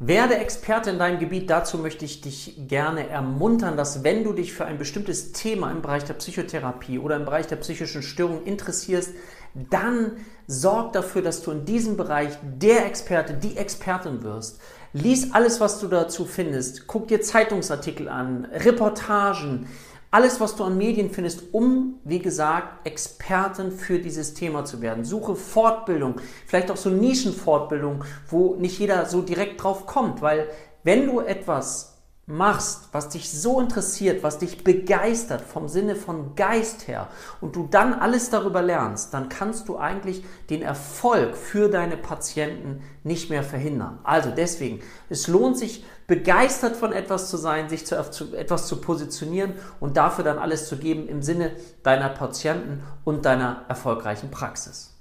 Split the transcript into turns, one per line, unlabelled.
Werde Experte in deinem Gebiet. Dazu möchte ich dich gerne ermuntern, dass wenn du dich für ein bestimmtes Thema im Bereich der Psychotherapie oder im Bereich der psychischen Störung interessierst, dann sorg dafür, dass du in diesem Bereich der Experte, die Expertin wirst. Lies alles, was du dazu findest. Guck dir Zeitungsartikel an, Reportagen, alles, was du an Medien findest, um, wie gesagt, Experten für dieses Thema zu werden. Suche Fortbildung, vielleicht auch so Nischenfortbildung, wo nicht jeder so direkt drauf kommt, weil wenn du etwas machst, was dich so interessiert, was dich begeistert vom Sinne von Geist her und du dann alles darüber lernst, dann kannst du eigentlich den Erfolg für deine Patienten nicht mehr verhindern. Also deswegen, es lohnt sich begeistert von etwas zu sein, sich zu, etwas zu positionieren und dafür dann alles zu geben im Sinne deiner Patienten und deiner erfolgreichen Praxis.